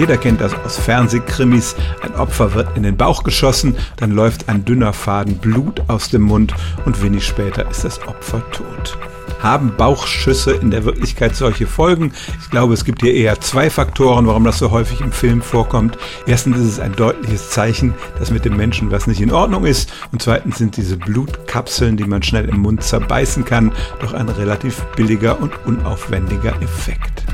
Jeder kennt das aus Fernsehkrimis. Ein Opfer wird in den Bauch geschossen, dann läuft ein dünner Faden Blut aus dem Mund und wenig später ist das Opfer tot. Haben Bauchschüsse in der Wirklichkeit solche Folgen? Ich glaube, es gibt hier eher zwei Faktoren, warum das so häufig im Film vorkommt. Erstens ist es ein deutliches Zeichen, dass mit dem Menschen was nicht in Ordnung ist. Und zweitens sind diese Blutkapseln, die man schnell im Mund zerbeißen kann, doch ein relativ billiger und unaufwendiger Effekt.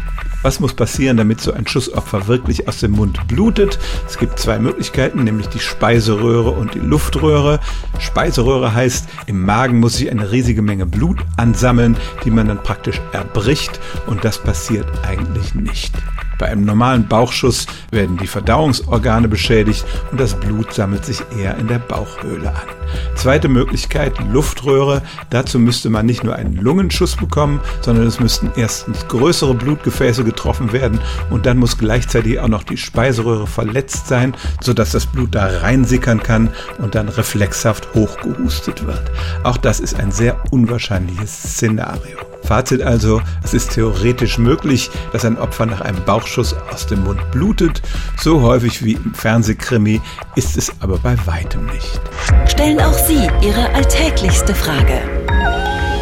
Was muss passieren, damit so ein Schussopfer wirklich aus dem Mund blutet? Es gibt zwei Möglichkeiten, nämlich die Speiseröhre und die Luftröhre. Speiseröhre heißt, im Magen muss sich eine riesige Menge Blut ansammeln, die man dann praktisch erbricht und das passiert eigentlich nicht. Bei einem normalen Bauchschuss werden die Verdauungsorgane beschädigt und das Blut sammelt sich eher in der Bauchhöhle an. Zweite Möglichkeit, Luftröhre. Dazu müsste man nicht nur einen Lungenschuss bekommen, sondern es müssten erstens größere Blutgefäße getroffen werden und dann muss gleichzeitig auch noch die Speiseröhre verletzt sein, sodass das Blut da reinsickern kann und dann reflexhaft hochgehustet wird. Auch das ist ein sehr unwahrscheinliches Szenario. Fazit also, es ist theoretisch möglich, dass ein Opfer nach einem Bauchschuss aus dem Mund blutet. So häufig wie im Fernsehkrimi ist es aber bei weitem nicht. Stellen auch Sie Ihre alltäglichste Frage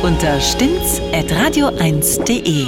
unter stimmtz.radio1.de.